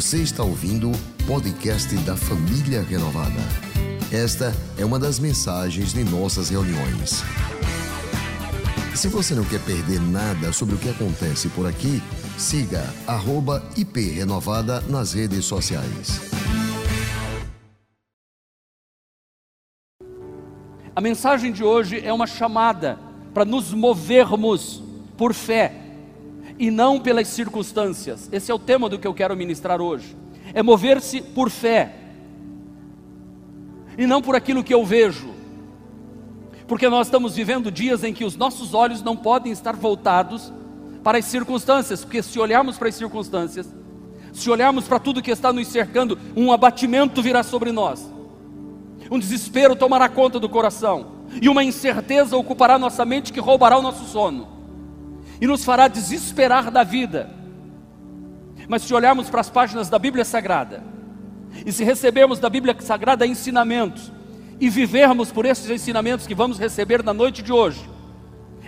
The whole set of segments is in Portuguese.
Você está ouvindo o podcast da Família Renovada. Esta é uma das mensagens de nossas reuniões. Se você não quer perder nada sobre o que acontece por aqui, siga @iprenovada nas redes sociais. A mensagem de hoje é uma chamada para nos movermos por fé e não pelas circunstâncias. Esse é o tema do que eu quero ministrar hoje. É mover-se por fé e não por aquilo que eu vejo. Porque nós estamos vivendo dias em que os nossos olhos não podem estar voltados para as circunstâncias, porque se olharmos para as circunstâncias, se olharmos para tudo que está nos cercando, um abatimento virá sobre nós, um desespero tomará conta do coração, e uma incerteza ocupará nossa mente que roubará o nosso sono, e nos fará desesperar da vida. Mas se olharmos para as páginas da Bíblia Sagrada, e se recebermos da Bíblia Sagrada ensinamentos, e vivermos por esses ensinamentos que vamos receber na noite de hoje,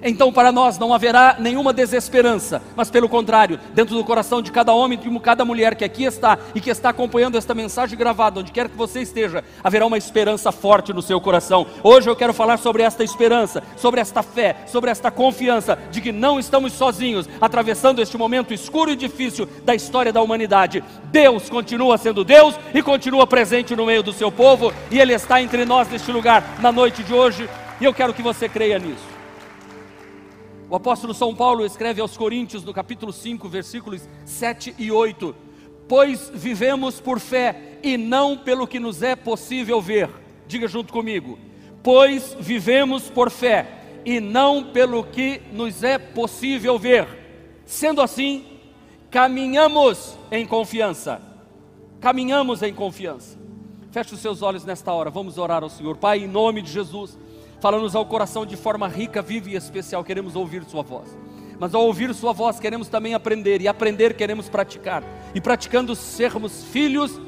então para nós não haverá nenhuma desesperança, mas pelo contrário, dentro do coração de cada homem e de cada mulher que aqui está e que está acompanhando esta mensagem gravada, onde quer que você esteja, haverá uma esperança forte no seu coração. Hoje eu quero falar sobre esta esperança, sobre esta fé, sobre esta confiança de que não estamos sozinhos atravessando este momento escuro e difícil da história da humanidade. Deus continua sendo Deus e continua presente no meio do seu povo, e Ele está entre nós neste lugar na noite de hoje, e eu quero que você creia nisso. O apóstolo São Paulo escreve aos Coríntios, no capítulo 5, versículos 7 e 8: Pois vivemos por fé e não pelo que nos é possível ver. Diga junto comigo: Pois vivemos por fé e não pelo que nos é possível ver. Sendo assim, caminhamos em confiança. Caminhamos em confiança. Feche os seus olhos nesta hora, vamos orar ao Senhor. Pai, em nome de Jesus fala-nos ao coração de forma rica, viva e especial. Queremos ouvir Sua voz. Mas ao ouvir Sua voz, queremos também aprender, e aprender queremos praticar. E praticando, sermos filhos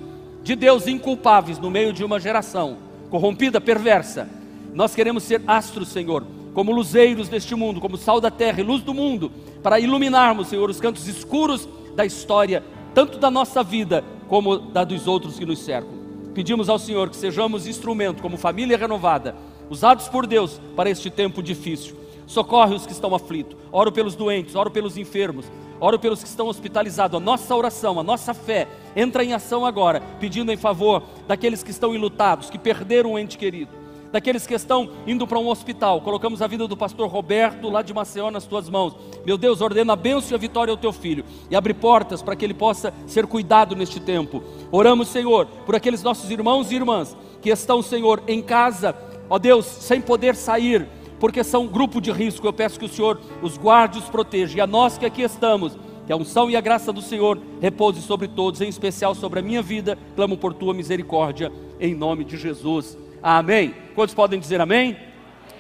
de Deus inculpáveis no meio de uma geração corrompida, perversa. Nós queremos ser astros, Senhor, como luzeiros deste mundo, como sal da terra e luz do mundo, para iluminarmos, Senhor, os cantos escuros da história, tanto da nossa vida como da dos outros que nos cercam. Pedimos ao Senhor que sejamos instrumento, como família renovada usados por Deus para este tempo difícil. Socorre os que estão aflitos, oro pelos doentes, oro pelos enfermos, oro pelos que estão hospitalizados. A nossa oração, a nossa fé entra em ação agora, pedindo em favor daqueles que estão enlutados, que perderam um ente querido, daqueles que estão indo para um hospital. Colocamos a vida do pastor Roberto lá de Maceió nas tuas mãos. Meu Deus, ordena a bênção e a vitória ao teu filho e abre portas para que ele possa ser cuidado neste tempo. Oramos, Senhor, por aqueles nossos irmãos e irmãs que estão, Senhor, em casa ó Deus, sem poder sair, porque são grupo de risco. Eu peço que o Senhor os guarde os proteja. E a nós que aqui estamos, que a unção e a graça do Senhor repouse sobre todos, em especial sobre a minha vida. Clamo por tua misericórdia, em nome de Jesus. Amém. Quantos podem dizer amém?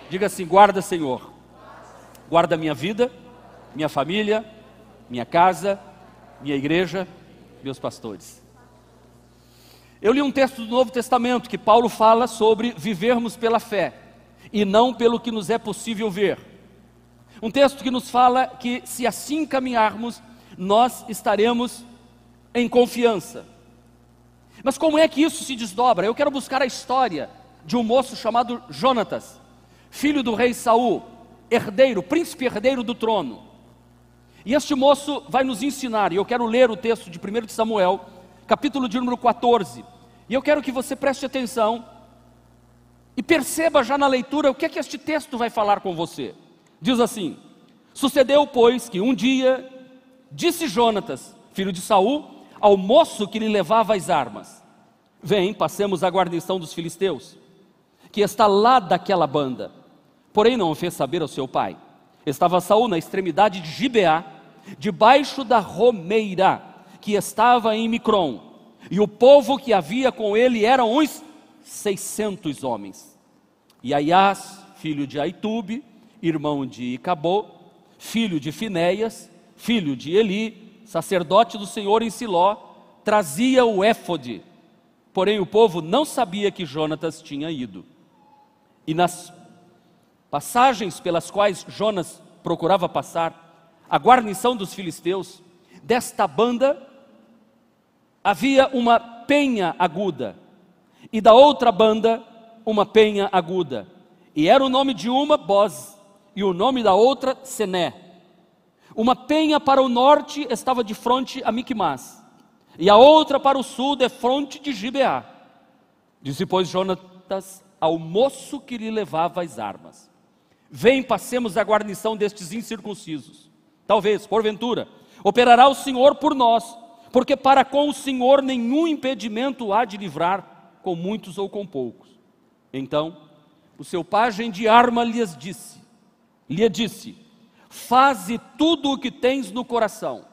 Diga assim: guarda, Senhor, guarda minha vida, minha família, minha casa, minha igreja, meus pastores. Eu li um texto do Novo Testamento que Paulo fala sobre vivermos pela fé e não pelo que nos é possível ver. Um texto que nos fala que se assim caminharmos, nós estaremos em confiança. Mas como é que isso se desdobra? Eu quero buscar a história de um moço chamado Jonatas, filho do rei Saul, herdeiro, príncipe herdeiro do trono. E este moço vai nos ensinar, e eu quero ler o texto de 1 Samuel, capítulo de número 14, e eu quero que você preste atenção e perceba já na leitura o que é que este texto vai falar com você. Diz assim: Sucedeu, pois, que um dia disse Jonatas, filho de Saul, ao moço que lhe levava as armas: Vem, passemos a guarnição dos filisteus, que está lá daquela banda. Porém, não o fez saber ao seu pai. Estava Saul na extremidade de Gibeá, debaixo da romeira que estava em Micron e o povo que havia com ele eram uns seiscentos homens. E Aias, filho de Aitube, irmão de Icabô, filho de Finéias, filho de Eli, sacerdote do Senhor em Siló, trazia o éfode. Porém o povo não sabia que Jonatas tinha ido. E nas passagens pelas quais Jonas procurava passar, a guarnição dos filisteus, desta banda havia uma penha aguda, e da outra banda, uma penha aguda. E era o nome de uma Boz, e o nome da outra Sené. Uma penha para o norte estava de frente a Miquimás, e a outra para o sul de fronte de Gibeá. Disse, pois, Jonatas ao moço que lhe levava as armas: Vem, passemos a guarnição destes incircuncisos. Talvez, porventura, operará o Senhor por nós, porque para com o Senhor nenhum impedimento há de livrar, com muitos ou com poucos. Então, o seu pajem de arma lhes disse, lhe disse: Faze tudo o que tens no coração.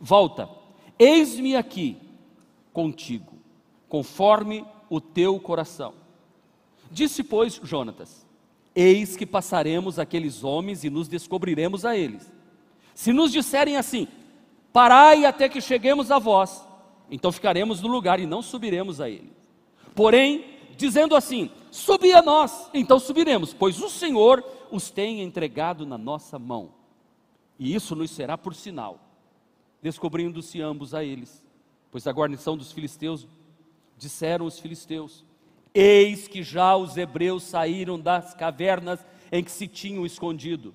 Volta, eis-me aqui contigo, conforme o teu coração. Disse, pois, Jonatas: Eis que passaremos aqueles homens e nos descobriremos a eles. Se nos disserem assim: Parai até que cheguemos a vós, então ficaremos no lugar e não subiremos a eles. Porém, dizendo assim: Subi a nós, então subiremos, pois o Senhor os tem entregado na nossa mão. E isso nos será por sinal, descobrindo-se ambos a eles, pois a guarnição dos filisteus disseram os filisteus: Eis que já os hebreus saíram das cavernas em que se tinham escondido.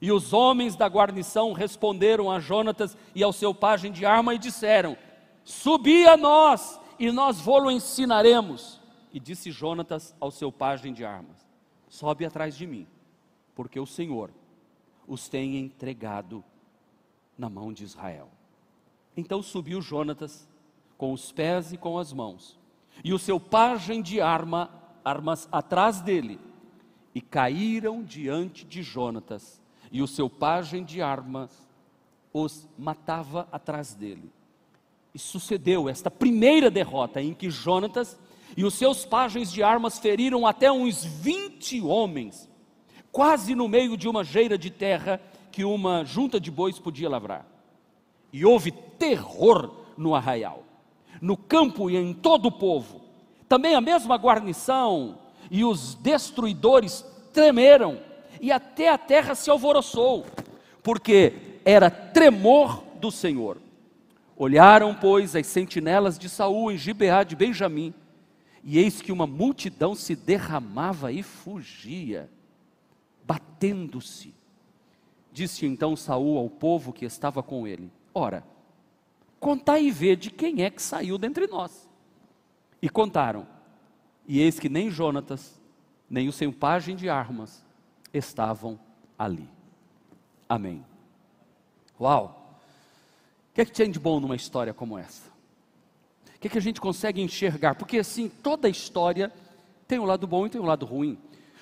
E os homens da guarnição responderam a Jonatas e ao seu pajem de arma e disseram: Subi a nós, e nós vô-lo ensinaremos. E disse Jonatas ao seu pajem de armas: Sobe atrás de mim, porque o Senhor os tem entregado na mão de Israel. Então subiu Jonatas com os pés e com as mãos e o seu pajem de arma, armas atrás dele, e caíram diante de Jonatas, e o seu pajem de armas os matava atrás dele. E sucedeu esta primeira derrota em que Jonatas e os seus pagens de armas feriram até uns 20 homens, quase no meio de uma geira de terra que uma junta de bois podia lavrar. E houve terror no arraial no campo e em todo o povo. Também a mesma guarnição e os destruidores tremeram, e até a terra se alvoroçou, porque era tremor do Senhor. Olharam, pois, as sentinelas de Saul em Gibeá de Benjamim, e eis que uma multidão se derramava e fugia, batendo-se. Disse então Saul ao povo que estava com ele: Ora, Contai e vê de quem é que saiu dentre nós. E contaram. E eis que nem Jonatas, nem o seu pajem de armas estavam ali. Amém. Uau! O que é que tem de bom numa história como essa? O que é que a gente consegue enxergar? Porque assim, toda história tem um lado bom e tem um lado ruim.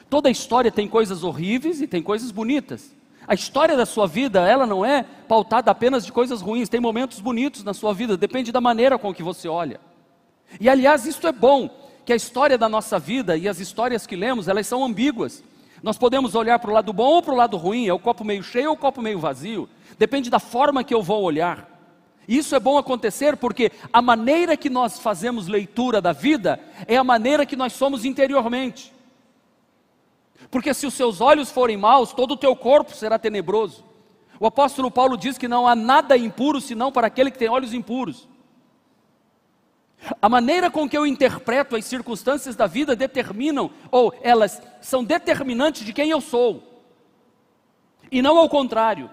Toda história tem coisas horríveis e tem coisas bonitas. A história da sua vida, ela não é pautada apenas de coisas ruins, tem momentos bonitos na sua vida, depende da maneira com que você olha. E aliás, isto é bom, que a história da nossa vida e as histórias que lemos, elas são ambíguas. Nós podemos olhar para o lado bom ou para o lado ruim, é o copo meio cheio ou o copo meio vazio, depende da forma que eu vou olhar. Isso é bom acontecer porque a maneira que nós fazemos leitura da vida é a maneira que nós somos interiormente. Porque se os seus olhos forem maus, todo o teu corpo será tenebroso. O apóstolo Paulo diz que não há nada impuro senão para aquele que tem olhos impuros. A maneira com que eu interpreto as circunstâncias da vida determinam, ou elas são determinantes de quem eu sou, e não ao contrário.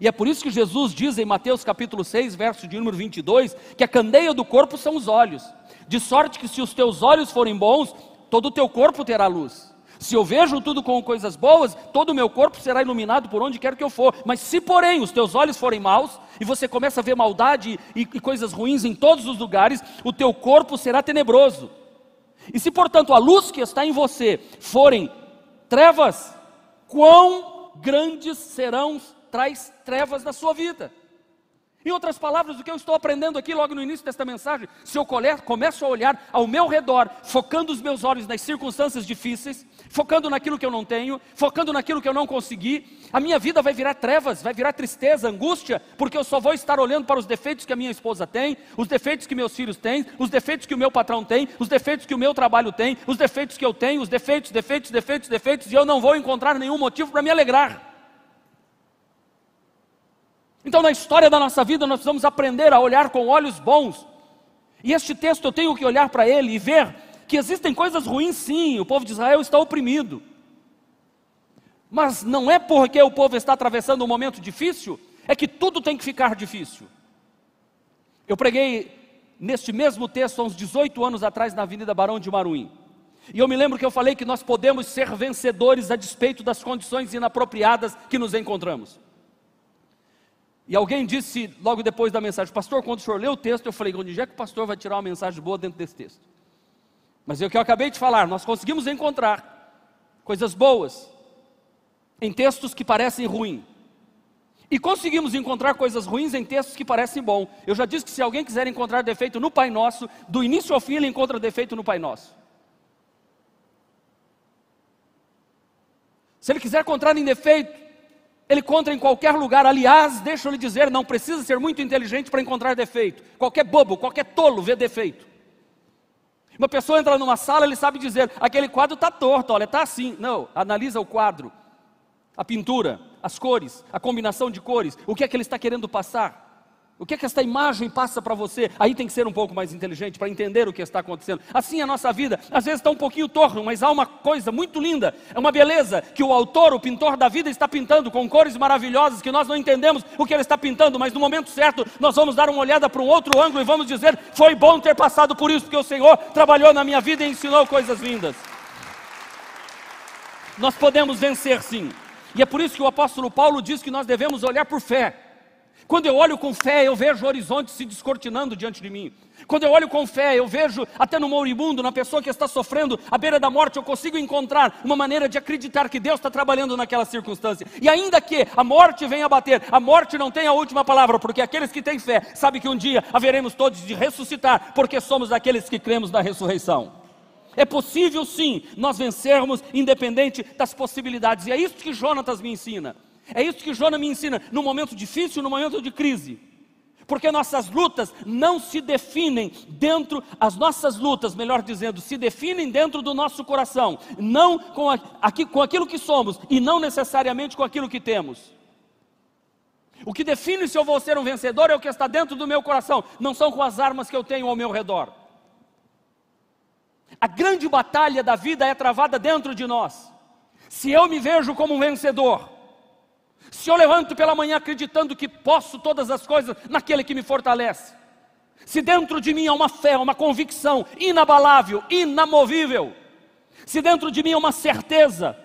E é por isso que Jesus diz em Mateus capítulo 6, verso de número 22, que a candeia do corpo são os olhos, de sorte que se os teus olhos forem bons, todo o teu corpo terá luz. Se eu vejo tudo com coisas boas, todo o meu corpo será iluminado por onde quer que eu for. Mas se, porém, os teus olhos forem maus, e você começa a ver maldade e, e coisas ruins em todos os lugares, o teu corpo será tenebroso. E se, portanto, a luz que está em você forem trevas, quão grandes serão traz trevas na sua vida? Em outras palavras, o que eu estou aprendendo aqui logo no início desta mensagem, se eu começo a olhar ao meu redor, focando os meus olhos nas circunstâncias difíceis, focando naquilo que eu não tenho, focando naquilo que eu não consegui, a minha vida vai virar trevas, vai virar tristeza, angústia, porque eu só vou estar olhando para os defeitos que a minha esposa tem, os defeitos que meus filhos têm, os defeitos que o meu patrão tem, os defeitos que o meu trabalho tem, os defeitos que eu tenho, os defeitos, defeitos, defeitos, defeitos, e eu não vou encontrar nenhum motivo para me alegrar. Então, na história da nossa vida, nós precisamos aprender a olhar com olhos bons. E este texto eu tenho que olhar para ele e ver que existem coisas ruins, sim, o povo de Israel está oprimido. Mas não é porque o povo está atravessando um momento difícil, é que tudo tem que ficar difícil. Eu preguei neste mesmo texto há uns 18 anos atrás na Avenida Barão de Maruim. E eu me lembro que eu falei que nós podemos ser vencedores a despeito das condições inapropriadas que nos encontramos. E alguém disse logo depois da mensagem, pastor, quando o senhor leu o texto, eu falei, onde é que o pastor vai tirar uma mensagem boa dentro desse texto? Mas é o que eu acabei de falar, nós conseguimos encontrar coisas boas em textos que parecem ruins. E conseguimos encontrar coisas ruins em textos que parecem bom. Eu já disse que se alguém quiser encontrar defeito no Pai Nosso, do início ao fim ele encontra defeito no Pai Nosso. Se ele quiser encontrar em defeito, ele encontra em qualquer lugar. Aliás, deixa eu lhe dizer, não precisa ser muito inteligente para encontrar defeito. Qualquer bobo, qualquer tolo vê defeito. Uma pessoa entra numa sala, ele sabe dizer: aquele quadro está torto, olha, está assim. Não, analisa o quadro, a pintura, as cores, a combinação de cores, o que é que ele está querendo passar. O que é que esta imagem passa para você? Aí tem que ser um pouco mais inteligente para entender o que está acontecendo. Assim é a nossa vida, às vezes está um pouquinho torno, mas há uma coisa muito linda, é uma beleza que o autor, o pintor da vida está pintando com cores maravilhosas que nós não entendemos o que ele está pintando, mas no momento certo nós vamos dar uma olhada para um outro ângulo e vamos dizer: foi bom ter passado por isso, porque o Senhor trabalhou na minha vida e ensinou coisas lindas. Nós podemos vencer sim. E é por isso que o apóstolo Paulo diz que nós devemos olhar por fé. Quando eu olho com fé, eu vejo o horizonte se descortinando diante de mim. Quando eu olho com fé, eu vejo até no moribundo, na pessoa que está sofrendo à beira da morte, eu consigo encontrar uma maneira de acreditar que Deus está trabalhando naquela circunstância. E ainda que a morte venha bater, a morte não tem a última palavra, porque aqueles que têm fé sabem que um dia haveremos todos de ressuscitar, porque somos aqueles que cremos na ressurreição. É possível sim nós vencermos, independente das possibilidades, e é isso que Jonatas me ensina. É isso que Jonas me ensina no momento difícil, no momento de crise. Porque nossas lutas não se definem dentro, as nossas lutas, melhor dizendo, se definem dentro do nosso coração, não com, a, aqui, com aquilo que somos e não necessariamente com aquilo que temos. O que define se eu vou ser um vencedor é o que está dentro do meu coração, não são com as armas que eu tenho ao meu redor. A grande batalha da vida é travada dentro de nós. Se eu me vejo como um vencedor, se eu levanto pela manhã acreditando que posso todas as coisas naquele que me fortalece, se dentro de mim há uma fé, uma convicção inabalável, inamovível, se dentro de mim há uma certeza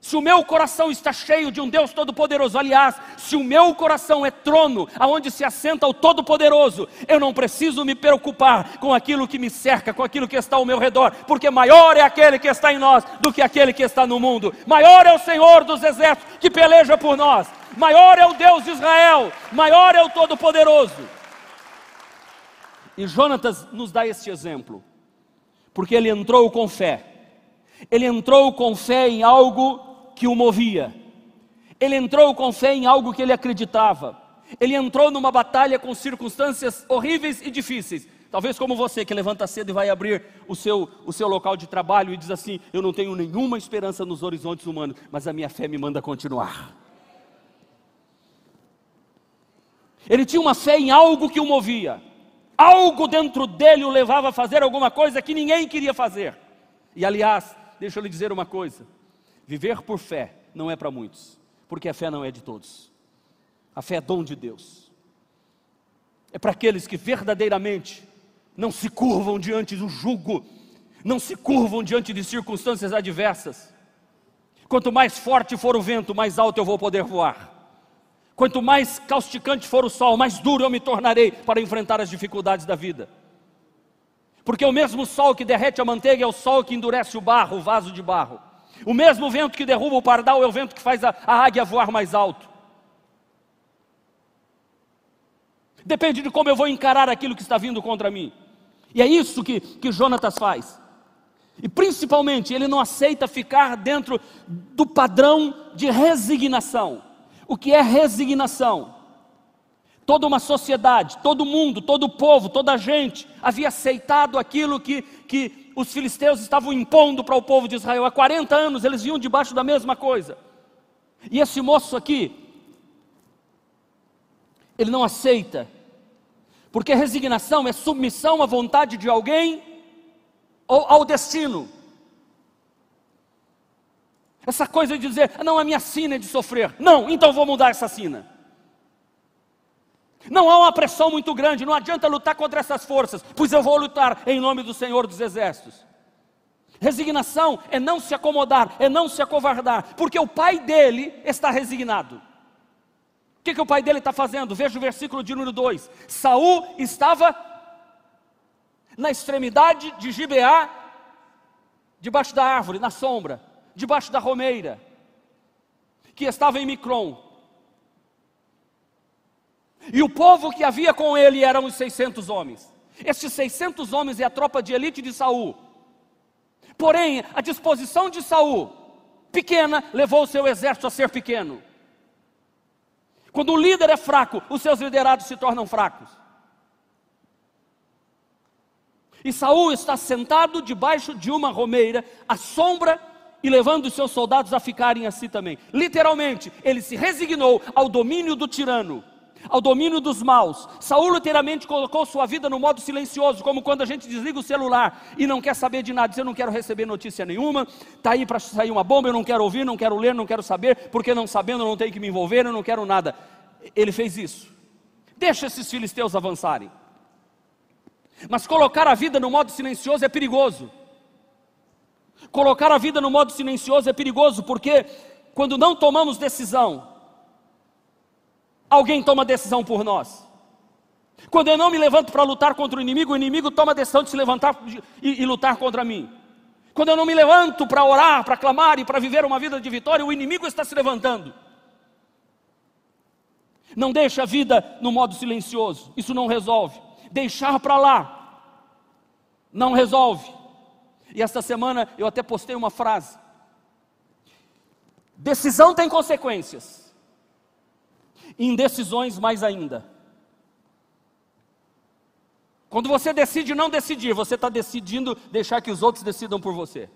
se o meu coração está cheio de um Deus Todo-Poderoso, aliás, se o meu coração é trono aonde se assenta o Todo-Poderoso, eu não preciso me preocupar com aquilo que me cerca, com aquilo que está ao meu redor, porque maior é aquele que está em nós do que aquele que está no mundo. Maior é o Senhor dos exércitos que peleja por nós. Maior é o Deus de Israel, maior é o Todo-Poderoso. E Jonatas nos dá este exemplo, porque ele entrou com fé. Ele entrou com fé em algo que o movia. Ele entrou com fé em algo que ele acreditava. Ele entrou numa batalha com circunstâncias horríveis e difíceis. Talvez como você que levanta cedo e vai abrir o seu, o seu local de trabalho e diz assim: Eu não tenho nenhuma esperança nos horizontes humanos, mas a minha fé me manda continuar. Ele tinha uma fé em algo que o movia, algo dentro dele o levava a fazer alguma coisa que ninguém queria fazer. E aliás, deixa eu lhe dizer uma coisa: Viver por fé não é para muitos, porque a fé não é de todos. A fé é dom de Deus. É para aqueles que verdadeiramente não se curvam diante do jugo, não se curvam diante de circunstâncias adversas. Quanto mais forte for o vento, mais alto eu vou poder voar. Quanto mais causticante for o sol, mais duro eu me tornarei para enfrentar as dificuldades da vida. Porque o mesmo sol que derrete a manteiga é o sol que endurece o barro, o vaso de barro. O mesmo vento que derruba o pardal é o vento que faz a, a águia voar mais alto. Depende de como eu vou encarar aquilo que está vindo contra mim. E é isso que, que Jonatas faz. E principalmente, ele não aceita ficar dentro do padrão de resignação. O que é resignação? Toda uma sociedade, todo mundo, todo povo, toda a gente havia aceitado aquilo que, que os filisteus estavam impondo para o povo de Israel. Há 40 anos eles vinham debaixo da mesma coisa. E esse moço aqui, ele não aceita, porque resignação é submissão à vontade de alguém ou ao destino. Essa coisa de dizer, não, a minha sina é de sofrer. Não, então vou mudar essa sina. Não há uma pressão muito grande, não adianta lutar contra essas forças, pois eu vou lutar em nome do Senhor dos Exércitos. Resignação é não se acomodar, é não se acovardar, porque o pai dele está resignado. O que, que o pai dele está fazendo? Veja o versículo de número 2: Saul estava na extremidade de Gibeá, debaixo da árvore, na sombra, debaixo da romeira, que estava em Micron. E o povo que havia com ele eram os 600 homens. Estes 600 homens é a tropa de elite de Saul. Porém, a disposição de Saul, pequena, levou o seu exército a ser pequeno. Quando o líder é fraco, os seus liderados se tornam fracos. E Saul está sentado debaixo de uma romeira, à sombra e levando os seus soldados a ficarem assim também. Literalmente, ele se resignou ao domínio do tirano ao domínio dos maus. Saúl literalmente colocou sua vida no modo silencioso, como quando a gente desliga o celular e não quer saber de nada, diz eu não quero receber notícia nenhuma, está aí para sair uma bomba, eu não quero ouvir, não quero ler, não quero saber, porque não sabendo não tenho que me envolver, eu não quero nada. Ele fez isso. Deixa esses filisteus avançarem. Mas colocar a vida no modo silencioso é perigoso. Colocar a vida no modo silencioso é perigoso, porque quando não tomamos decisão, alguém toma decisão por nós. Quando eu não me levanto para lutar contra o inimigo, o inimigo toma a decisão de se levantar e, e lutar contra mim. Quando eu não me levanto para orar, para clamar e para viver uma vida de vitória, o inimigo está se levantando. Não deixe a vida no modo silencioso, isso não resolve. Deixar para lá não resolve. E esta semana eu até postei uma frase: decisão tem consequências indecisões mais ainda. Quando você decide não decidir, você está decidindo deixar que os outros decidam por você.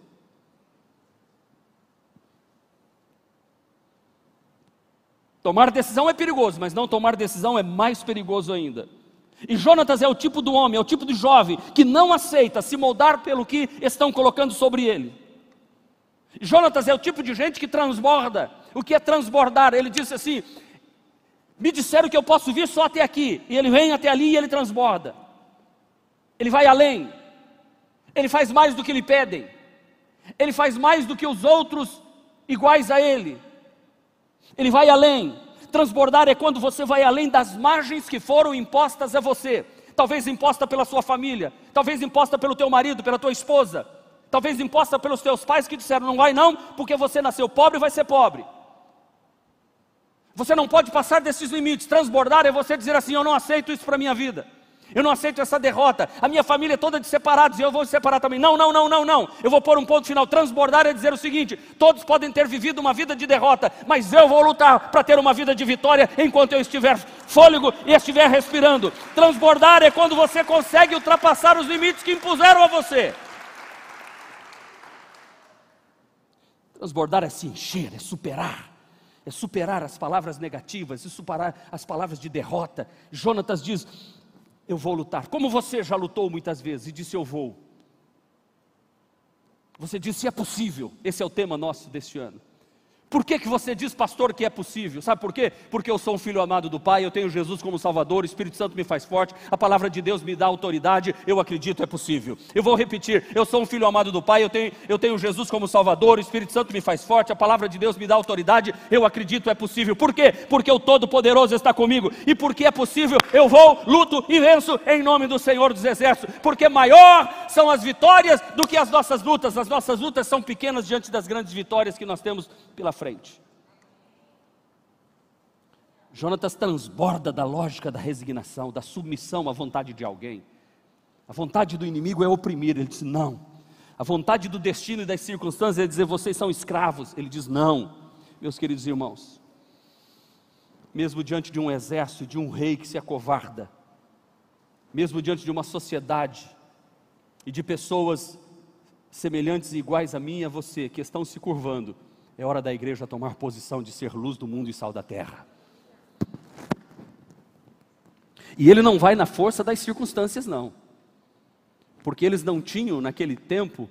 Tomar decisão é perigoso, mas não tomar decisão é mais perigoso ainda. E Jonatas é o tipo do homem, é o tipo do jovem que não aceita se moldar pelo que estão colocando sobre ele. Jonatas é o tipo de gente que transborda. O que é transbordar? Ele disse assim: me disseram que eu posso vir só até aqui. E ele vem até ali e ele transborda. Ele vai além. Ele faz mais do que lhe pedem. Ele faz mais do que os outros iguais a ele. Ele vai além. Transbordar é quando você vai além das margens que foram impostas a você. Talvez imposta pela sua família, talvez imposta pelo teu marido, pela tua esposa, talvez imposta pelos teus pais que disseram não vai não, porque você nasceu pobre e vai ser pobre. Você não pode passar desses limites. Transbordar é você dizer assim: eu não aceito isso para a minha vida. Eu não aceito essa derrota. A minha família é toda de separados e eu vou separar também. Não, não, não, não, não. Eu vou pôr um ponto final. Transbordar é dizer o seguinte: todos podem ter vivido uma vida de derrota, mas eu vou lutar para ter uma vida de vitória enquanto eu estiver fôlego e estiver respirando. Transbordar é quando você consegue ultrapassar os limites que impuseram a você. Transbordar é se encher, é superar é superar as palavras negativas, é superar as palavras de derrota. Jonatas diz: Eu vou lutar. Como você já lutou muitas vezes e disse: Eu vou. Você disse: É possível. Esse é o tema nosso deste ano. Por que, que você diz, pastor, que é possível? Sabe por quê? Porque eu sou um filho amado do Pai, eu tenho Jesus como Salvador, o Espírito Santo me faz forte, a palavra de Deus me dá autoridade, eu acredito é possível. Eu vou repetir: eu sou um filho amado do Pai, eu tenho, eu tenho Jesus como Salvador, o Espírito Santo me faz forte, a palavra de Deus me dá autoridade, eu acredito é possível. Por quê? Porque o Todo-Poderoso está comigo, e porque é possível, eu vou, luto e venço em nome do Senhor dos Exércitos, porque maior são as vitórias do que as nossas lutas, as nossas lutas são pequenas diante das grandes vitórias que nós temos pela frente frente. Jonatas transborda da lógica da resignação, da submissão à vontade de alguém. A vontade do inimigo é oprimir, ele diz não. A vontade do destino e das circunstâncias é dizer vocês são escravos, ele diz não. Meus queridos irmãos, mesmo diante de um exército, de um rei que se acovarda, mesmo diante de uma sociedade e de pessoas semelhantes e iguais a mim e a você que estão se curvando, é hora da igreja tomar posição de ser luz do mundo e sal da terra. E ele não vai na força das circunstâncias, não. Porque eles não tinham, naquele tempo,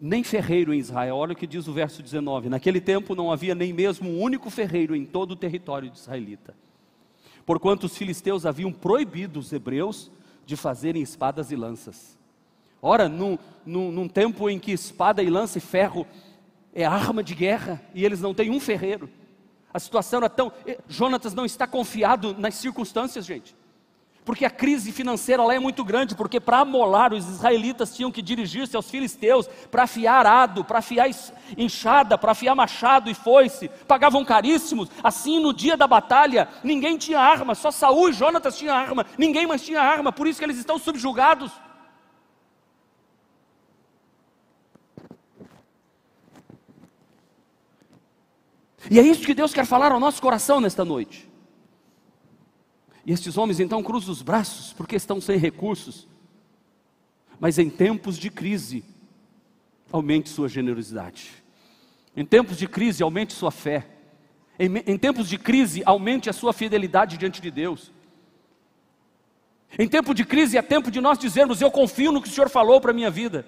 nem ferreiro em Israel. Olha o que diz o verso 19: Naquele tempo não havia nem mesmo um único ferreiro em todo o território israelita. Porquanto os filisteus haviam proibido os hebreus de fazerem espadas e lanças. Ora, num, num, num tempo em que espada e lança e ferro é arma de guerra e eles não têm um ferreiro. A situação era tão. Jonatas não está confiado nas circunstâncias, gente. Porque a crise financeira lá é muito grande, porque para amolar os israelitas tinham que dirigir-se aos filisteus para afiar arado, para afiar enxada, para afiar machado e foice, pagavam caríssimos. Assim, no dia da batalha, ninguém tinha arma, só Saul e Jonatas tinham arma, ninguém mais tinha arma, por isso que eles estão subjugados. E é isso que Deus quer falar ao nosso coração nesta noite. E estes homens então cruzam os braços porque estão sem recursos. Mas em tempos de crise, aumente sua generosidade. Em tempos de crise, aumente sua fé. Em, em tempos de crise, aumente a sua fidelidade diante de Deus. Em tempo de crise é tempo de nós dizermos: Eu confio no que o Senhor falou para a minha vida.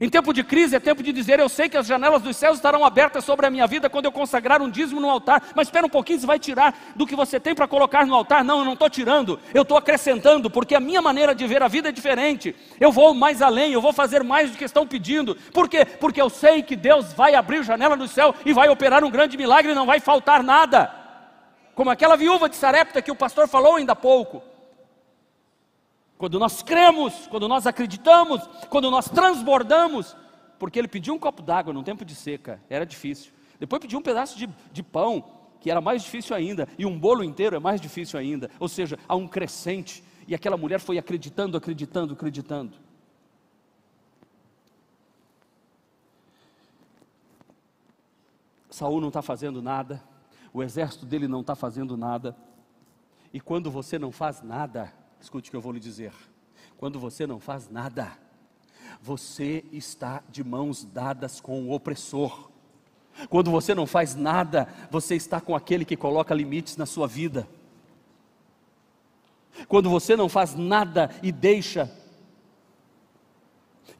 Em tempo de crise é tempo de dizer: Eu sei que as janelas dos céus estarão abertas sobre a minha vida quando eu consagrar um dízimo no altar. Mas espera um pouquinho, você vai tirar do que você tem para colocar no altar? Não, eu não estou tirando, eu estou acrescentando, porque a minha maneira de ver a vida é diferente. Eu vou mais além, eu vou fazer mais do que estão pedindo. Por quê? Porque eu sei que Deus vai abrir janela no céu e vai operar um grande milagre não vai faltar nada. Como aquela viúva de Sarepta que o pastor falou ainda há pouco. Quando nós cremos, quando nós acreditamos, quando nós transbordamos, porque ele pediu um copo d'água num tempo de seca, era difícil. Depois pediu um pedaço de, de pão, que era mais difícil ainda, e um bolo inteiro é mais difícil ainda. Ou seja, há um crescente, e aquela mulher foi acreditando, acreditando, acreditando. Saul não está fazendo nada, o exército dele não está fazendo nada, e quando você não faz nada, Escute o que eu vou lhe dizer. Quando você não faz nada, você está de mãos dadas com o opressor. Quando você não faz nada, você está com aquele que coloca limites na sua vida. Quando você não faz nada e deixa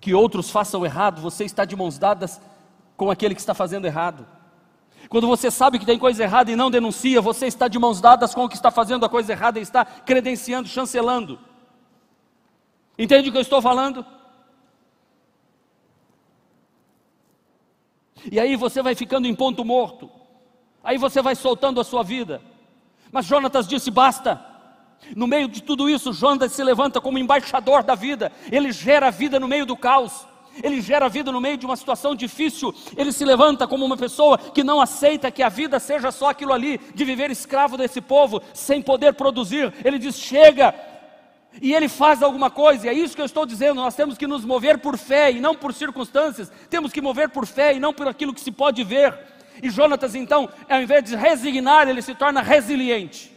que outros façam errado, você está de mãos dadas com aquele que está fazendo errado. Quando você sabe que tem coisa errada e não denuncia, você está de mãos dadas com o que está fazendo a coisa errada e está credenciando, chancelando. Entende o que eu estou falando? E aí você vai ficando em ponto morto. Aí você vai soltando a sua vida. Mas Jonatas disse: basta. No meio de tudo isso, Jonatas se levanta como embaixador da vida. Ele gera a vida no meio do caos ele gera vida no meio de uma situação difícil, ele se levanta como uma pessoa que não aceita que a vida seja só aquilo ali, de viver escravo desse povo, sem poder produzir. Ele diz: chega, e ele faz alguma coisa, e é isso que eu estou dizendo. Nós temos que nos mover por fé e não por circunstâncias, temos que mover por fé e não por aquilo que se pode ver. E Jonatas, então, ao invés de resignar, ele se torna resiliente.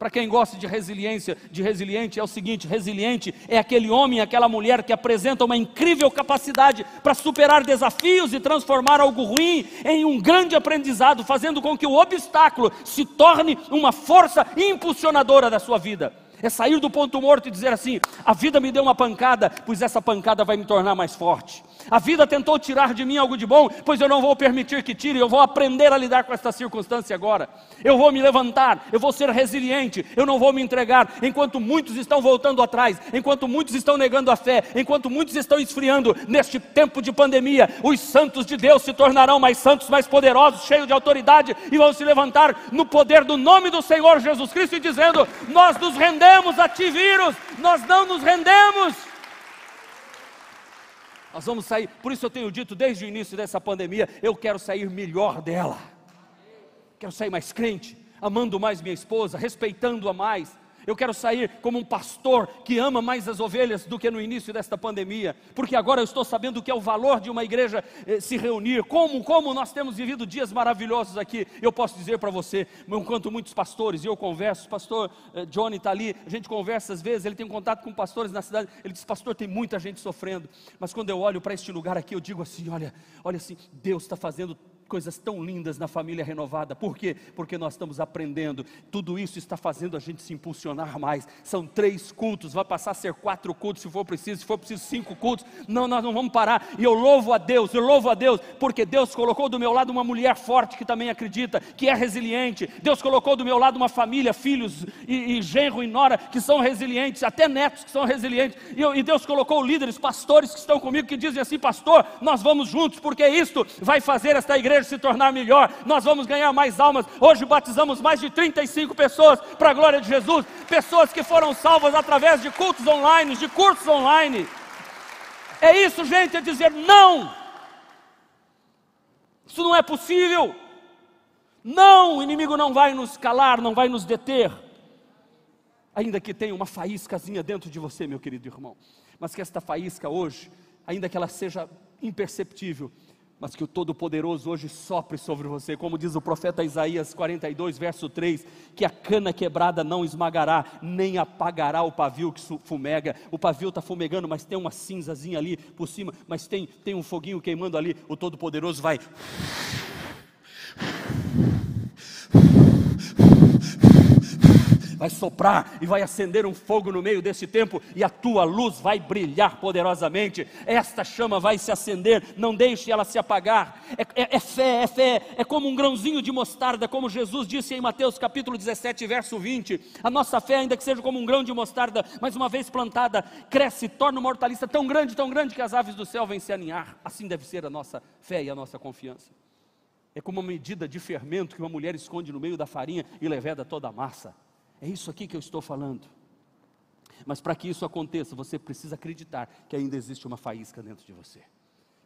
Para quem gosta de resiliência, de resiliente é o seguinte: resiliente é aquele homem, aquela mulher que apresenta uma incrível capacidade para superar desafios e transformar algo ruim em um grande aprendizado, fazendo com que o obstáculo se torne uma força impulsionadora da sua vida. É sair do ponto morto e dizer assim: a vida me deu uma pancada, pois essa pancada vai me tornar mais forte. A vida tentou tirar de mim algo de bom, pois eu não vou permitir que tire, eu vou aprender a lidar com esta circunstância agora. Eu vou me levantar, eu vou ser resiliente, eu não vou me entregar, enquanto muitos estão voltando atrás, enquanto muitos estão negando a fé, enquanto muitos estão esfriando neste tempo de pandemia, os santos de Deus se tornarão mais santos, mais poderosos, cheios de autoridade e vão se levantar no poder do nome do Senhor Jesus Cristo e dizendo: Nós nos rendemos a ti, vírus, nós não nos rendemos. Nós vamos sair, por isso eu tenho dito desde o início dessa pandemia, eu quero sair melhor dela. Quero sair mais crente, amando mais minha esposa, respeitando-a mais, eu quero sair como um pastor que ama mais as ovelhas do que no início desta pandemia, porque agora eu estou sabendo o que é o valor de uma igreja eh, se reunir. Como, como nós temos vivido dias maravilhosos aqui. Eu posso dizer para você, enquanto muitos pastores, e eu converso, o pastor eh, Johnny está ali, a gente conversa às vezes, ele tem contato com pastores na cidade, ele diz, pastor, tem muita gente sofrendo, mas quando eu olho para este lugar aqui, eu digo assim, olha, olha assim, Deus está fazendo coisas tão lindas na família renovada. Por quê? Porque nós estamos aprendendo. Tudo isso está fazendo a gente se impulsionar mais. São três cultos, vai passar a ser quatro cultos se for preciso, se for preciso cinco cultos. Não, nós não vamos parar. E eu louvo a Deus, eu louvo a Deus, porque Deus colocou do meu lado uma mulher forte que também acredita, que é resiliente. Deus colocou do meu lado uma família, filhos e, e genro e nora que são resilientes, até netos que são resilientes. E, eu, e Deus colocou líderes, pastores que estão comigo que dizem assim, pastor, nós vamos juntos, porque isto vai fazer esta igreja se tornar melhor, nós vamos ganhar mais almas. Hoje batizamos mais de 35 pessoas para a glória de Jesus, pessoas que foram salvas através de cultos online, de cursos online. É isso, gente, é dizer não. Isso não é possível. Não, o inimigo não vai nos calar, não vai nos deter. Ainda que tenha uma faíscazinha dentro de você, meu querido irmão. Mas que esta faísca hoje, ainda que ela seja imperceptível, mas que o Todo-Poderoso hoje sopre sobre você, como diz o profeta Isaías 42, verso 3, que a cana quebrada não esmagará, nem apagará o pavio que fumega. O pavio está fumegando, mas tem uma cinzazinha ali por cima, mas tem, tem um foguinho queimando ali. O Todo-Poderoso vai vai soprar e vai acender um fogo no meio desse tempo, e a tua luz vai brilhar poderosamente. Esta chama vai se acender, não deixe ela se apagar. É, é, é fé, é fé, é como um grãozinho de mostarda, como Jesus disse em Mateus capítulo 17, verso 20. A nossa fé, ainda que seja como um grão de mostarda, mas uma vez plantada, cresce, torna uma hortaliça tão grande, tão grande que as aves do céu vêm se aninhar. Assim deve ser a nossa fé e a nossa confiança. É como uma medida de fermento que uma mulher esconde no meio da farinha e leveda toda a massa. É isso aqui que eu estou falando. Mas para que isso aconteça, você precisa acreditar que ainda existe uma faísca dentro de você,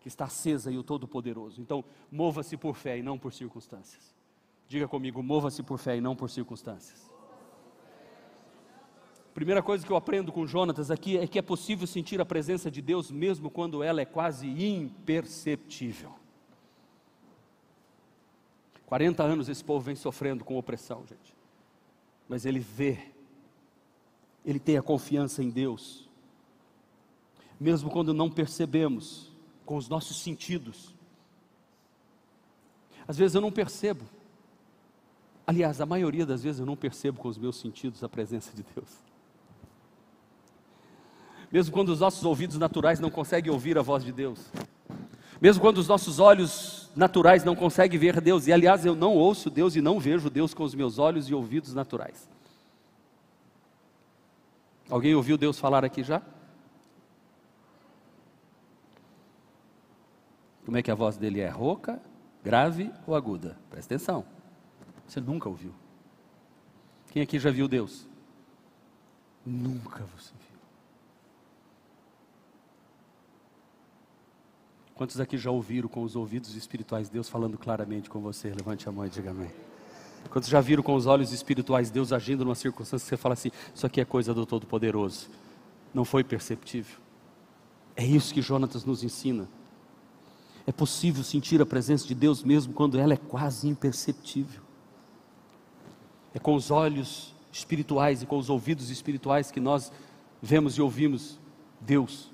que está acesa e o Todo-Poderoso. Então, mova-se por fé e não por circunstâncias. Diga comigo, mova-se por fé e não por circunstâncias. Primeira coisa que eu aprendo com Jonatas aqui é que é possível sentir a presença de Deus mesmo quando ela é quase imperceptível. 40 anos esse povo vem sofrendo com opressão, gente mas ele vê, ele tem a confiança em Deus, mesmo quando não percebemos com os nossos sentidos. Às vezes eu não percebo, aliás, a maioria das vezes eu não percebo com os meus sentidos a presença de Deus. Mesmo quando os nossos ouvidos naturais não conseguem ouvir a voz de Deus, mesmo quando os nossos olhos naturais não conseguem ver Deus, e aliás, eu não ouço Deus e não vejo Deus com os meus olhos e ouvidos naturais. Alguém ouviu Deus falar aqui já? Como é que a voz dele é? Rouca, grave ou aguda? Presta atenção. Você nunca ouviu. Quem aqui já viu Deus? Nunca você viu. Quantos aqui já ouviram com os ouvidos espirituais Deus falando claramente com você? Levante a mão e diga amém. Quantos já viram com os olhos espirituais Deus agindo numa circunstância que você fala assim: Isso aqui é coisa do Todo-Poderoso. Não foi perceptível. É isso que Jonatas nos ensina. É possível sentir a presença de Deus mesmo quando ela é quase imperceptível. É com os olhos espirituais e com os ouvidos espirituais que nós vemos e ouvimos Deus.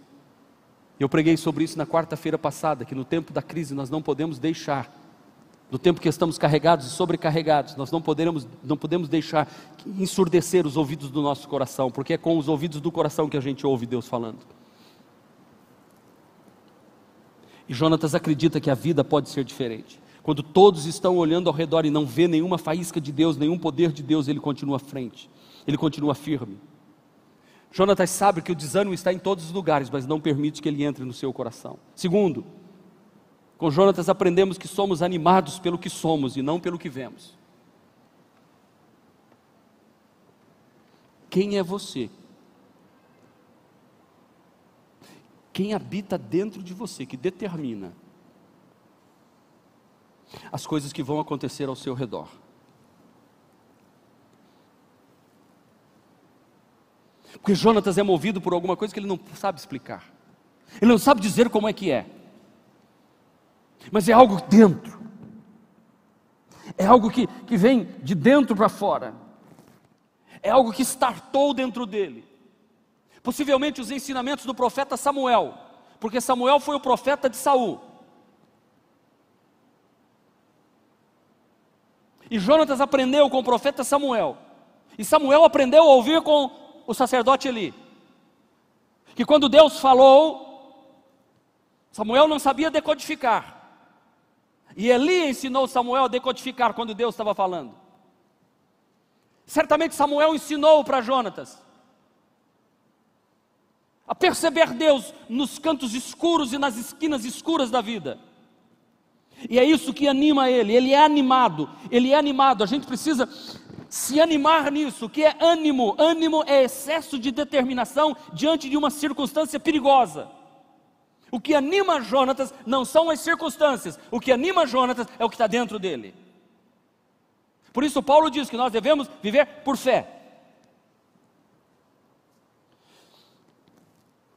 Eu preguei sobre isso na quarta-feira passada, que no tempo da crise nós não podemos deixar, no tempo que estamos carregados e sobrecarregados, nós não podemos, não podemos deixar ensurdecer os ouvidos do nosso coração, porque é com os ouvidos do coração que a gente ouve Deus falando. E Jonatas acredita que a vida pode ser diferente. Quando todos estão olhando ao redor e não vê nenhuma faísca de Deus, nenhum poder de Deus, ele continua à frente, ele continua firme. Jonatas sabe que o desânimo está em todos os lugares, mas não permite que ele entre no seu coração. Segundo, com Jonatas aprendemos que somos animados pelo que somos e não pelo que vemos. Quem é você? Quem habita dentro de você que determina as coisas que vão acontecer ao seu redor? Porque Jonatas é movido por alguma coisa que ele não sabe explicar. Ele não sabe dizer como é que é. Mas é algo dentro. É algo que, que vem de dentro para fora. É algo que startou dentro dele. Possivelmente os ensinamentos do profeta Samuel, porque Samuel foi o profeta de Saul. E Jonatas aprendeu com o profeta Samuel. E Samuel aprendeu a ouvir com o sacerdote Eli. Que quando Deus falou, Samuel não sabia decodificar. E Eli ensinou Samuel a decodificar quando Deus estava falando. Certamente Samuel ensinou para Jonatas a perceber Deus nos cantos escuros e nas esquinas escuras da vida. E é isso que anima ele, ele é animado, ele é animado. A gente precisa se animar nisso, que é ânimo. Ânimo é excesso de determinação diante de uma circunstância perigosa. O que anima Jonatas não são as circunstâncias, o que anima Jonatas é o que está dentro dele. Por isso, Paulo diz que nós devemos viver por fé.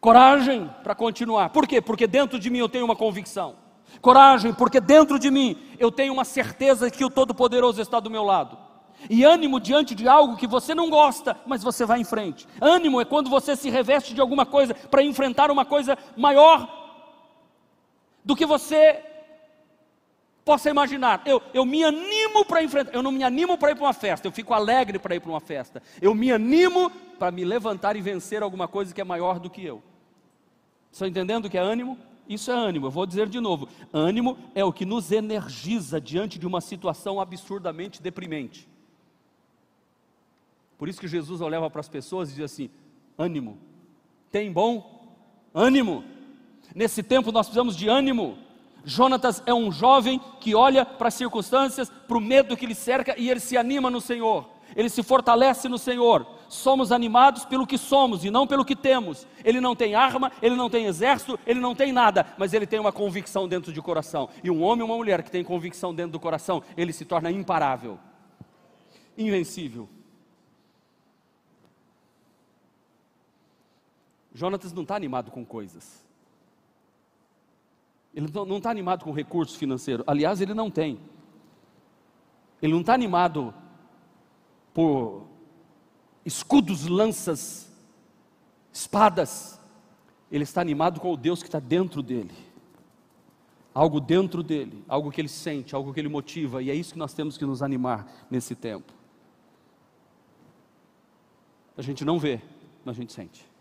Coragem para continuar. Por quê? Porque dentro de mim eu tenho uma convicção. Coragem, porque dentro de mim eu tenho uma certeza que o Todo-Poderoso está do meu lado. E ânimo diante de algo que você não gosta, mas você vai em frente. Ânimo é quando você se reveste de alguma coisa para enfrentar uma coisa maior do que você possa imaginar. Eu, eu me animo para enfrentar, eu não me animo para ir para uma festa, eu fico alegre para ir para uma festa. Eu me animo para me levantar e vencer alguma coisa que é maior do que eu. Estão entendendo o que é ânimo? Isso é ânimo, eu vou dizer de novo: ânimo é o que nos energiza diante de uma situação absurdamente deprimente. Por isso que Jesus olhava para as pessoas e dizia assim: ânimo, tem bom ânimo. Nesse tempo nós precisamos de ânimo. Jonatas é um jovem que olha para as circunstâncias, para o medo que lhe cerca e ele se anima no Senhor, ele se fortalece no Senhor somos animados pelo que somos e não pelo que temos. Ele não tem arma, ele não tem exército, ele não tem nada, mas ele tem uma convicção dentro de coração. E um homem ou uma mulher que tem convicção dentro do coração, ele se torna imparável, invencível. Jonatas não está animado com coisas. Ele não está animado com recurso financeiro. Aliás, ele não tem. Ele não está animado por escudos, lanças, espadas. Ele está animado com o Deus que está dentro dele. Algo dentro dele, algo que ele sente, algo que ele motiva, e é isso que nós temos que nos animar nesse tempo. A gente não vê, mas a gente sente.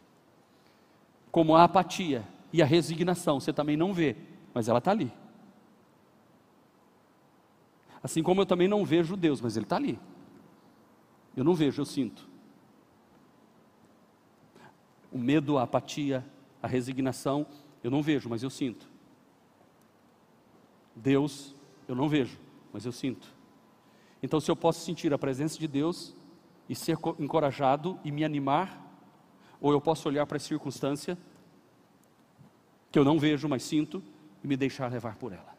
Como a apatia e a resignação, você também não vê, mas ela está ali. Assim como eu também não vejo Deus, mas Ele está ali. Eu não vejo, eu sinto. O medo, a apatia, a resignação, eu não vejo, mas eu sinto. Deus, eu não vejo, mas eu sinto. Então, se eu posso sentir a presença de Deus e ser encorajado e me animar, ou eu posso olhar para a circunstância que eu não vejo, mas sinto, e me deixar levar por ela.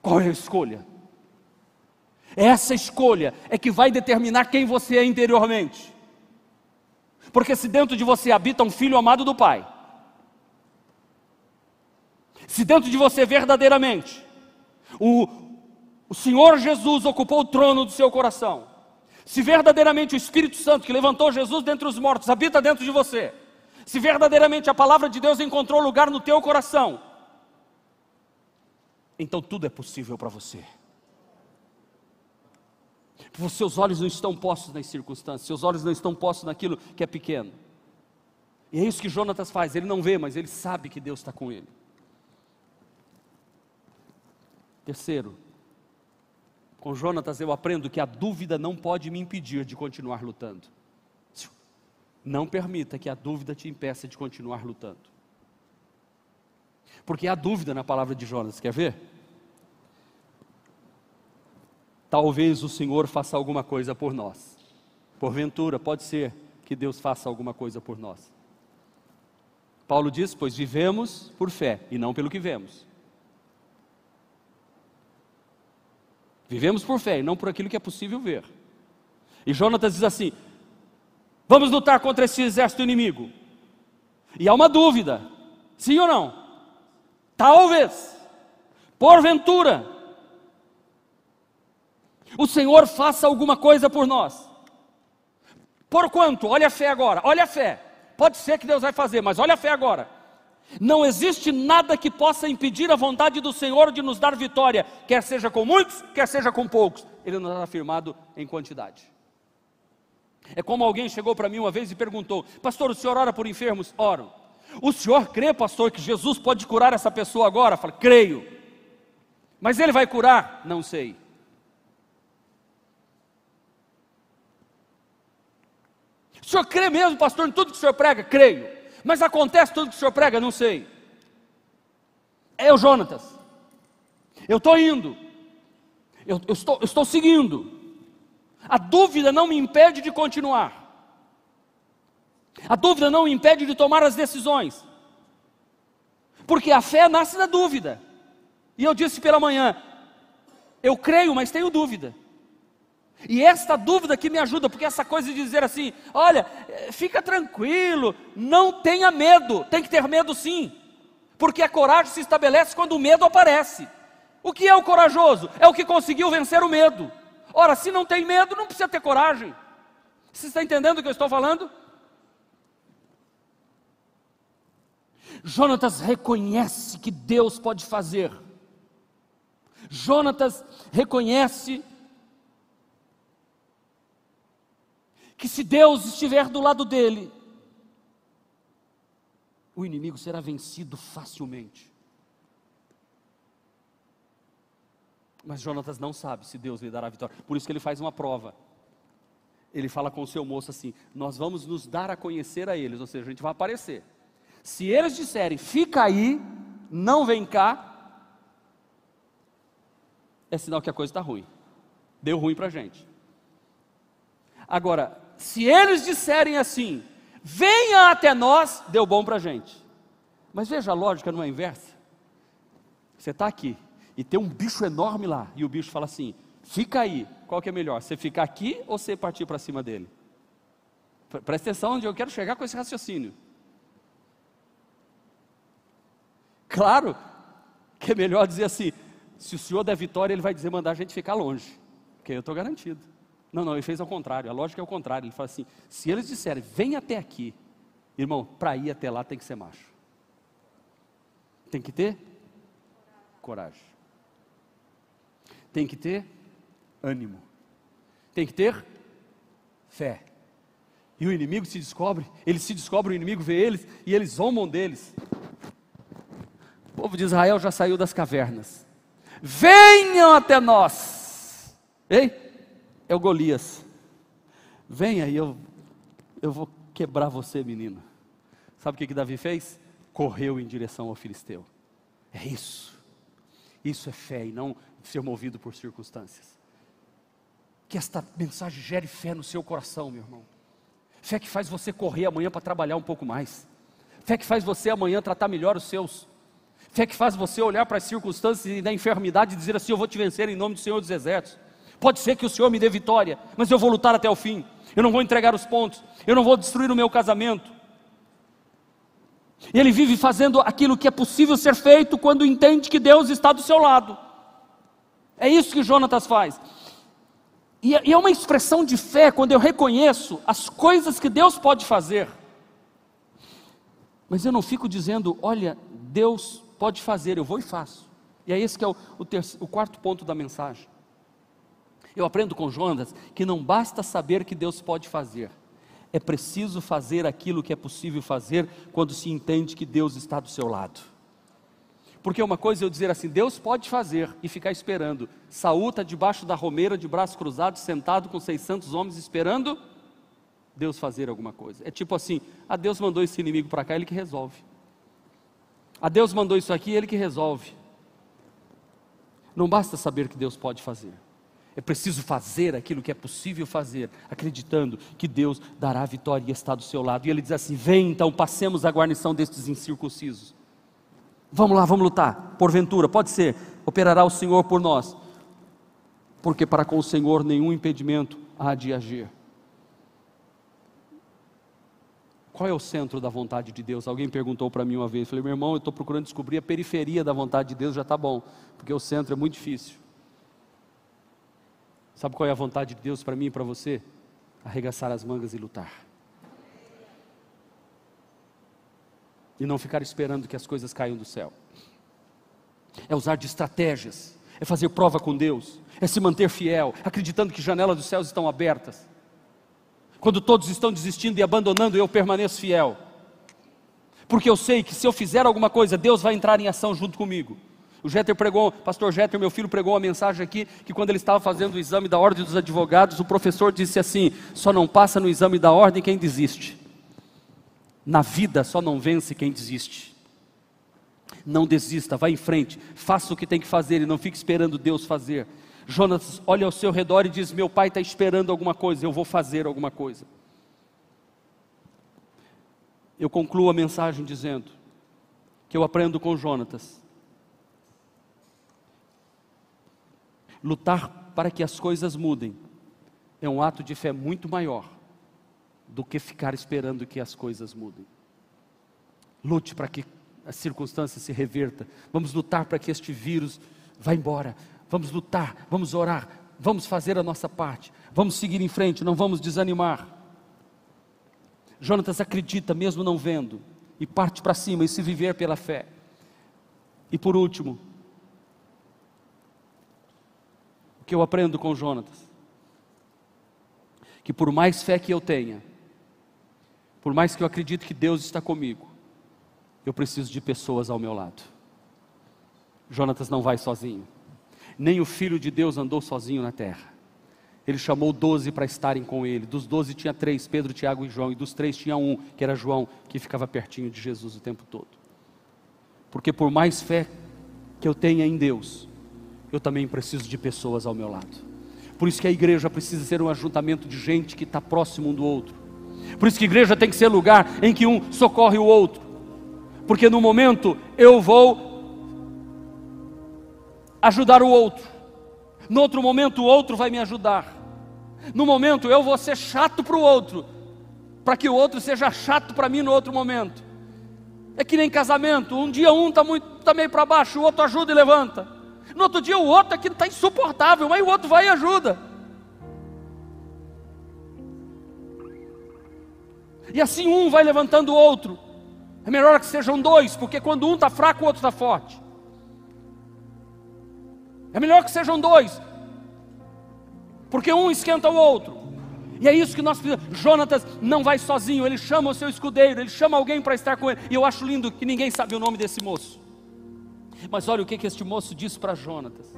Qual é a escolha? Essa escolha é que vai determinar quem você é interiormente. Porque se dentro de você habita um filho amado do Pai, se dentro de você verdadeiramente o, o Senhor Jesus ocupou o trono do seu coração, se verdadeiramente o Espírito Santo que levantou Jesus dentre os mortos habita dentro de você, se verdadeiramente a palavra de Deus encontrou lugar no teu coração, então tudo é possível para você. Os seus olhos não estão postos nas circunstâncias, seus olhos não estão postos naquilo que é pequeno. E é isso que Jonatas faz, ele não vê, mas ele sabe que Deus está com ele. Terceiro, com Jonatas eu aprendo que a dúvida não pode me impedir de continuar lutando. Não permita que a dúvida te impeça de continuar lutando. Porque há dúvida na palavra de Jonas, quer ver? talvez o Senhor faça alguma coisa por nós. Porventura, pode ser que Deus faça alguma coisa por nós. Paulo diz: Pois vivemos por fé e não pelo que vemos. Vivemos por fé e não por aquilo que é possível ver. E Jonatas diz assim: Vamos lutar contra esse exército inimigo. E há uma dúvida: sim ou não? Talvez, porventura, o Senhor faça alguma coisa por nós. Por quanto? Olha a fé agora, olha a fé. Pode ser que Deus vai fazer, mas olha a fé agora. Não existe nada que possa impedir a vontade do Senhor de nos dar vitória, quer seja com muitos, quer seja com poucos. Ele nos é afirmado em quantidade. É como alguém chegou para mim uma vez e perguntou: Pastor, o senhor ora por enfermos? Oro. O senhor crê, pastor, que Jesus pode curar essa pessoa agora? Fala, creio. Mas ele vai curar? Não sei. O senhor crê mesmo, pastor, em tudo que o senhor prega? Creio. Mas acontece tudo que o senhor prega? Não sei. É o Jonatas. Eu estou indo. Eu, eu, estou, eu estou seguindo. A dúvida não me impede de continuar. A dúvida não me impede de tomar as decisões. Porque a fé nasce da dúvida. E eu disse pela manhã: eu creio, mas tenho dúvida. E esta dúvida que me ajuda, porque essa coisa de dizer assim: olha, fica tranquilo, não tenha medo, tem que ter medo sim, porque a coragem se estabelece quando o medo aparece. O que é o corajoso? É o que conseguiu vencer o medo. Ora, se não tem medo, não precisa ter coragem. Você está entendendo o que eu estou falando? Jonatas reconhece que Deus pode fazer. Jonatas reconhece que se Deus estiver do lado dele, o inimigo será vencido facilmente. Mas Jonatas não sabe se Deus lhe dará a vitória. Por isso que ele faz uma prova. Ele fala com o seu moço assim: Nós vamos nos dar a conhecer a eles, ou seja, a gente vai aparecer. Se eles disserem, fica aí, não vem cá, é sinal que a coisa está ruim. Deu ruim para a gente. Agora, se eles disserem assim, venha até nós, deu bom para a gente. Mas veja a lógica não é inversa. Você está aqui, e tem um bicho enorme lá, e o bicho fala assim: fica aí, qual que é melhor? Você ficar aqui ou você partir para cima dele? Presta atenção onde eu quero chegar com esse raciocínio. Claro que é melhor dizer assim: se o senhor der vitória, ele vai dizer mandar a gente ficar longe, porque eu estou garantido. Não, não, ele fez ao contrário, a lógica é o contrário. Ele fala assim: se eles disserem, vem até aqui, irmão, para ir até lá tem que ser macho. Tem que ter coragem tem que ter ânimo, tem que ter fé. E o inimigo se descobre, eles se descobrem, o inimigo vê eles e eles zombam deles. O povo de Israel já saiu das cavernas. Venham até nós. Ei, é o Golias. Venha e eu, eu vou quebrar você, menino. Sabe o que, que Davi fez? Correu em direção ao filisteu. É isso. Isso é fé e não ser movido por circunstâncias. Que esta mensagem gere fé no seu coração, meu irmão. Fé que faz você correr amanhã para trabalhar um pouco mais. Fé que faz você amanhã tratar melhor os seus. Fé que faz você olhar para as circunstâncias e da enfermidade e dizer assim: Eu vou te vencer em nome do Senhor dos Exércitos. Pode ser que o Senhor me dê vitória, mas eu vou lutar até o fim. Eu não vou entregar os pontos, eu não vou destruir o meu casamento. E ele vive fazendo aquilo que é possível ser feito quando entende que Deus está do seu lado. É isso que Jonatas faz. E é, e é uma expressão de fé quando eu reconheço as coisas que Deus pode fazer. Mas eu não fico dizendo, olha, Deus pode fazer, eu vou e faço. E é esse que é o, o, terceiro, o quarto ponto da mensagem. Eu aprendo com Jonas que não basta saber que Deus pode fazer, é preciso fazer aquilo que é possível fazer quando se entende que Deus está do seu lado. Porque uma coisa é eu dizer assim, Deus pode fazer e ficar esperando. Saúl está debaixo da romeira, de braços cruzados, sentado com 600 homens esperando Deus fazer alguma coisa. É tipo assim, a Deus mandou esse inimigo para cá, ele que resolve. A Deus mandou isso aqui, ele que resolve. Não basta saber que Deus pode fazer. É preciso fazer aquilo que é possível fazer, acreditando que Deus dará a vitória e está do seu lado. E ele diz assim: Vem então, passemos a guarnição destes incircuncisos. Vamos lá, vamos lutar. Porventura, pode ser, operará o Senhor por nós. Porque para com o Senhor nenhum impedimento há de agir. Qual é o centro da vontade de Deus? Alguém perguntou para mim uma vez. Falei, meu irmão, eu estou procurando descobrir a periferia da vontade de Deus, já está bom, porque o centro é muito difícil. Sabe qual é a vontade de Deus para mim e para você? Arregaçar as mangas e lutar. e não ficar esperando que as coisas caiam do céu. É usar de estratégias, é fazer prova com Deus, é se manter fiel, acreditando que janelas dos céus estão abertas. Quando todos estão desistindo e abandonando, eu permaneço fiel. Porque eu sei que se eu fizer alguma coisa, Deus vai entrar em ação junto comigo. O Jeter pregou, pastor Jeter, meu filho, pregou uma mensagem aqui que quando ele estava fazendo o exame da ordem dos advogados, o professor disse assim: só não passa no exame da ordem quem desiste. Na vida só não vence quem desiste. Não desista, vá em frente, faça o que tem que fazer e não fique esperando Deus fazer. Jonas olha ao seu redor e diz: Meu pai está esperando alguma coisa, eu vou fazer alguma coisa. Eu concluo a mensagem dizendo que eu aprendo com Jonatas. Lutar para que as coisas mudem é um ato de fé muito maior do que ficar esperando que as coisas mudem. Lute para que a circunstância se reverta. Vamos lutar para que este vírus vá embora. Vamos lutar, vamos orar, vamos fazer a nossa parte. Vamos seguir em frente, não vamos desanimar. Jonatas acredita, mesmo não vendo, e parte para cima e se viver pela fé. E por último, o que eu aprendo com Jonatas? Que por mais fé que eu tenha, por mais que eu acredite que Deus está comigo, eu preciso de pessoas ao meu lado. Jonatas não vai sozinho. Nem o Filho de Deus andou sozinho na terra. Ele chamou doze para estarem com ele. Dos doze tinha três, Pedro, Tiago e João. E dos três tinha um, que era João, que ficava pertinho de Jesus o tempo todo. Porque por mais fé que eu tenha em Deus, eu também preciso de pessoas ao meu lado. Por isso que a igreja precisa ser um ajuntamento de gente que está próximo um do outro por isso que igreja tem que ser lugar em que um socorre o outro. Porque no momento eu vou ajudar o outro. No outro momento o outro vai me ajudar. No momento eu vou ser chato para o outro, para que o outro seja chato para mim no outro momento. É que nem casamento, um dia um está tá meio para baixo, o outro ajuda e levanta. No outro dia o outro aqui está insuportável, mas o outro vai e ajuda. E assim um vai levantando o outro. É melhor que sejam dois, porque quando um está fraco, o outro está forte. É melhor que sejam dois, porque um esquenta o outro. E é isso que nós precisamos. Jonatas não vai sozinho, ele chama o seu escudeiro, ele chama alguém para estar com ele. E eu acho lindo que ninguém sabe o nome desse moço. Mas olha o que, que este moço disse para Jonatas: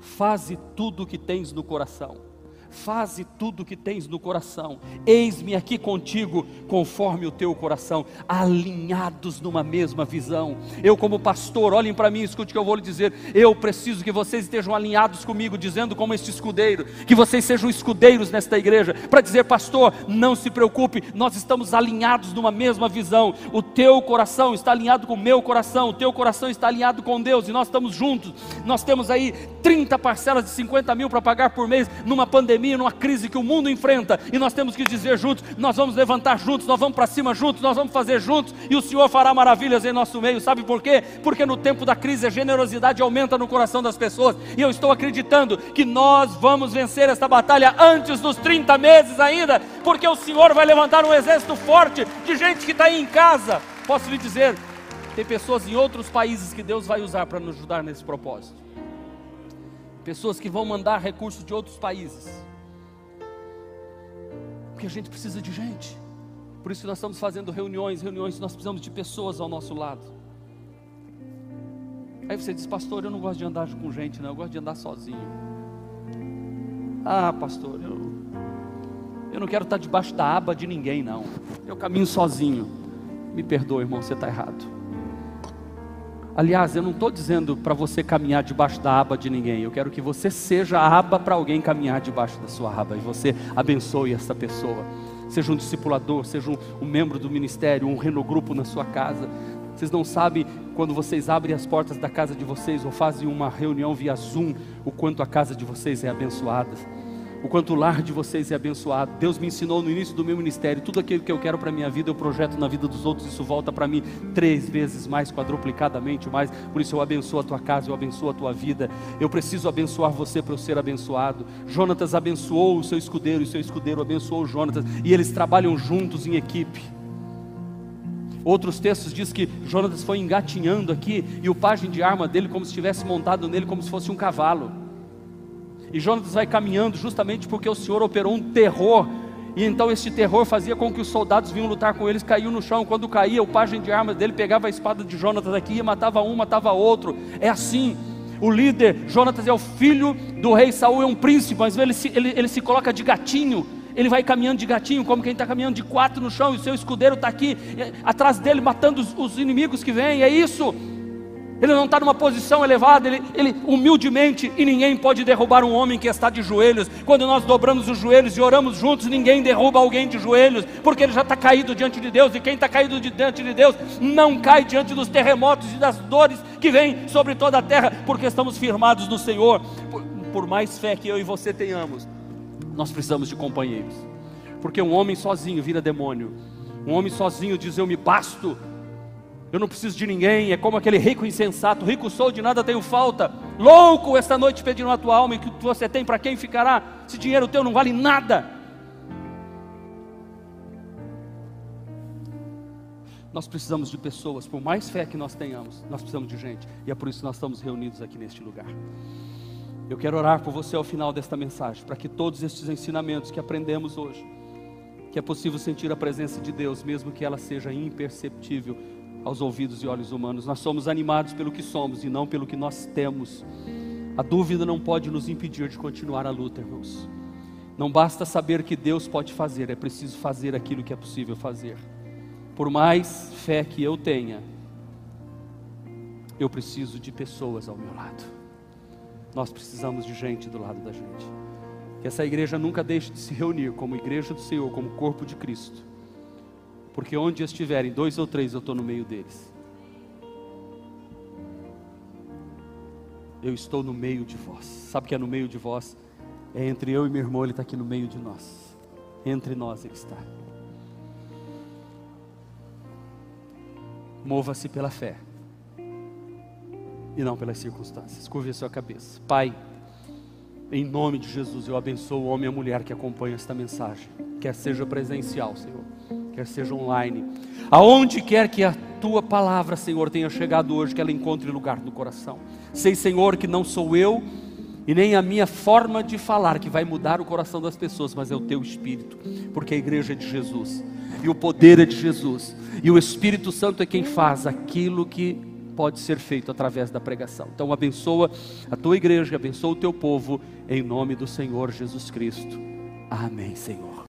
Faze tudo o que tens no coração faze tudo o que tens no coração, eis-me aqui contigo, conforme o teu coração, alinhados numa mesma visão. Eu, como pastor, olhem para mim, escute o que eu vou lhe dizer. Eu preciso que vocês estejam alinhados comigo, dizendo como este escudeiro, que vocês sejam escudeiros nesta igreja, para dizer, pastor, não se preocupe, nós estamos alinhados numa mesma visão. O teu coração está alinhado com o meu coração, o teu coração está alinhado com Deus, e nós estamos juntos. Nós temos aí 30 parcelas de 50 mil para pagar por mês numa pandemia pandemia, numa crise que o mundo enfrenta, e nós temos que dizer juntos: nós vamos levantar juntos, nós vamos para cima juntos, nós vamos fazer juntos, e o Senhor fará maravilhas em nosso meio. Sabe por quê? Porque no tempo da crise a generosidade aumenta no coração das pessoas, e eu estou acreditando que nós vamos vencer esta batalha antes dos 30 meses ainda, porque o Senhor vai levantar um exército forte de gente que está aí em casa. Posso lhe dizer, tem pessoas em outros países que Deus vai usar para nos ajudar nesse propósito. Pessoas que vão mandar recursos de outros países porque a gente precisa de gente. Por isso que nós estamos fazendo reuniões, reuniões, nós precisamos de pessoas ao nosso lado. Aí você diz, pastor, eu não gosto de andar com gente, não, eu gosto de andar sozinho. Ah, pastor, eu, eu não quero estar debaixo da aba de ninguém, não. Eu caminho sozinho. Me perdoe, irmão, você está errado. Aliás, eu não estou dizendo para você caminhar debaixo da aba de ninguém. Eu quero que você seja a aba para alguém caminhar debaixo da sua aba. E você abençoe essa pessoa. Seja um discipulador, seja um, um membro do ministério, um renogrupo na sua casa. Vocês não sabem quando vocês abrem as portas da casa de vocês ou fazem uma reunião via Zoom, o quanto a casa de vocês é abençoada o quanto o lar de vocês é abençoado. Deus me ensinou no início do meu ministério, tudo aquilo que eu quero para a minha vida, eu projeto na vida dos outros, isso volta para mim três vezes mais, quadruplicadamente mais. Por isso eu abençoo a tua casa, eu abençoo a tua vida. Eu preciso abençoar você para eu ser abençoado. Jonatas abençoou o seu escudeiro, e o seu escudeiro abençoou o Jonatas, e eles trabalham juntos em equipe. Outros textos diz que Jonatas foi engatinhando aqui e o pajem de arma dele como se estivesse montado nele como se fosse um cavalo. E Jonatas vai caminhando justamente porque o Senhor operou um terror e então esse terror fazia com que os soldados vinham lutar com eles, caíam no chão. Quando caía, o pajem de armas dele pegava a espada de Jonatas aqui e matava um, matava outro. É assim. O líder, Jonatas, é o filho do rei Saul, é um príncipe, mas ele se, ele, ele se coloca de gatinho. Ele vai caminhando de gatinho, como quem está caminhando de quatro no chão, e o seu escudeiro está aqui atrás dele, matando os, os inimigos que vêm. É isso ele não está numa posição elevada, ele, ele humildemente, e ninguém pode derrubar um homem que está de joelhos. Quando nós dobramos os joelhos e oramos juntos, ninguém derruba alguém de joelhos, porque ele já está caído diante de Deus, e quem está caído diante de Deus não cai diante dos terremotos e das dores que vêm sobre toda a terra, porque estamos firmados no Senhor. Por, por mais fé que eu e você tenhamos, nós precisamos de companheiros, porque um homem sozinho vira demônio. Um homem sozinho diz: Eu me basto, eu não preciso de ninguém, é como aquele rico insensato, rico sou, de nada tenho falta. Louco, esta noite pedindo a tua alma, e que você tem para quem ficará? Esse dinheiro teu não vale nada. Nós precisamos de pessoas, por mais fé que nós tenhamos, nós precisamos de gente, e é por isso que nós estamos reunidos aqui neste lugar. Eu quero orar por você ao final desta mensagem, para que todos estes ensinamentos que aprendemos hoje, que é possível sentir a presença de Deus, mesmo que ela seja imperceptível, aos ouvidos e olhos humanos. Nós somos animados pelo que somos e não pelo que nós temos. A dúvida não pode nos impedir de continuar a luta, irmãos. Não basta saber que Deus pode fazer, é preciso fazer aquilo que é possível fazer. Por mais fé que eu tenha, eu preciso de pessoas ao meu lado. Nós precisamos de gente do lado da gente. Que essa igreja nunca deixe de se reunir como igreja do Senhor, como corpo de Cristo porque onde estiverem dois ou três, eu estou no meio deles. Eu estou no meio de vós. Sabe o que é no meio de vós? É entre eu e meu irmão, ele está aqui no meio de nós. Entre nós ele está. Mova-se pela fé e não pelas circunstâncias. Curve a sua cabeça. Pai, em nome de Jesus, eu abençoo o homem e a mulher que acompanham esta mensagem, quer seja presencial, Senhor quer seja online, aonde quer que a tua palavra, Senhor, tenha chegado hoje, que ela encontre lugar no coração. Sei, Senhor, que não sou eu e nem a minha forma de falar que vai mudar o coração das pessoas, mas é o teu espírito, porque a igreja é de Jesus e o poder é de Jesus, e o Espírito Santo é quem faz aquilo que pode ser feito através da pregação. Então abençoa a tua igreja, abençoa o teu povo em nome do Senhor Jesus Cristo. Amém, Senhor.